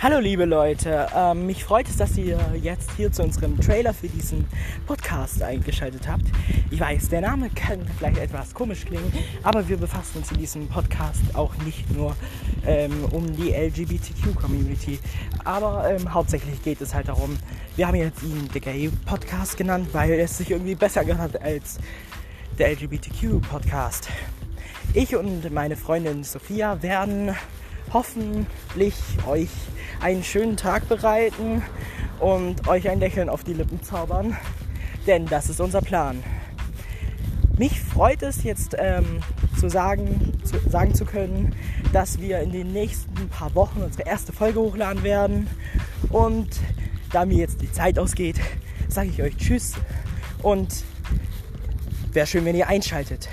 Hallo liebe Leute, ähm, mich freut es, dass ihr jetzt hier zu unserem Trailer für diesen Podcast eingeschaltet habt. Ich weiß, der Name kann vielleicht etwas komisch klingen, aber wir befassen uns in diesem Podcast auch nicht nur ähm, um die LGBTQ-Community, aber ähm, hauptsächlich geht es halt darum, wir haben jetzt ihn The Gay Podcast genannt, weil es sich irgendwie besser gehört als der LGBTQ-Podcast. Ich und meine Freundin Sophia werden hoffentlich euch einen schönen Tag bereiten und euch ein Lächeln auf die Lippen zaubern. Denn das ist unser Plan. Mich freut es jetzt ähm, zu, sagen, zu sagen zu können, dass wir in den nächsten paar Wochen unsere erste Folge hochladen werden. Und da mir jetzt die Zeit ausgeht, sage ich euch Tschüss und wäre schön, wenn ihr einschaltet.